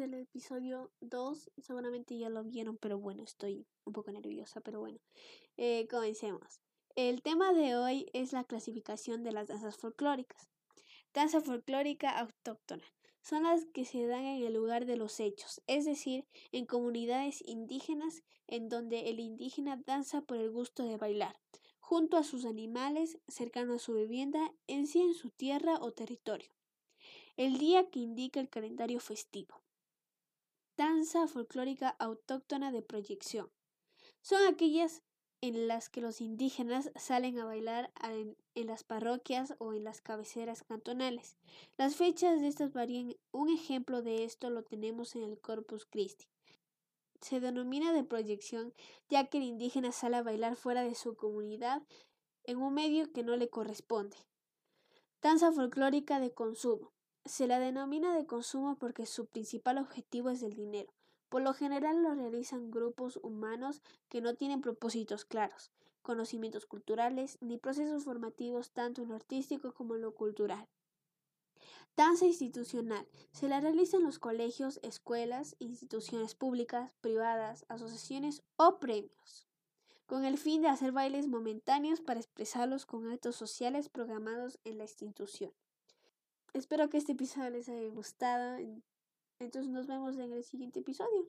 el episodio 2. Seguramente ya lo vieron, pero bueno, estoy un poco nerviosa, pero bueno. Eh, comencemos. El tema de hoy es la clasificación de las danzas folclóricas. Danza folclórica autóctona. Son las que se dan en el lugar de los hechos, es decir, en comunidades indígenas en donde el indígena danza por el gusto de bailar, junto a sus animales, cercano a su vivienda, en sí en su tierra o territorio el día que indica el calendario festivo. Danza folclórica autóctona de proyección. Son aquellas en las que los indígenas salen a bailar en, las parroquias o en las cabeceras cantonales. Las fechas de estas varían. Un ejemplo de esto lo tenemos en el Corpus Christi. Se denomina de proyección ya que el indígena sale a bailar fuera de su comunidad en un medio que no le corresponde. Danza folclórica de consumo. Se la denomina de consumo porque su principal objetivo es el dinero. Por lo general lo realizan grupos humanos que no tienen propósitos claros, conocimientos culturales ni procesos formativos tanto en lo artístico como en lo cultural. Danza institucional. Se la realiza en los colegios, escuelas, instituciones públicas, privadas, asociaciones o premios, con el fin de hacer bailes momentáneos para expresarlos con actos sociales programados en la institución. Espero que este episodio les haya gustado. Entonces nos vemos en el siguiente episodio.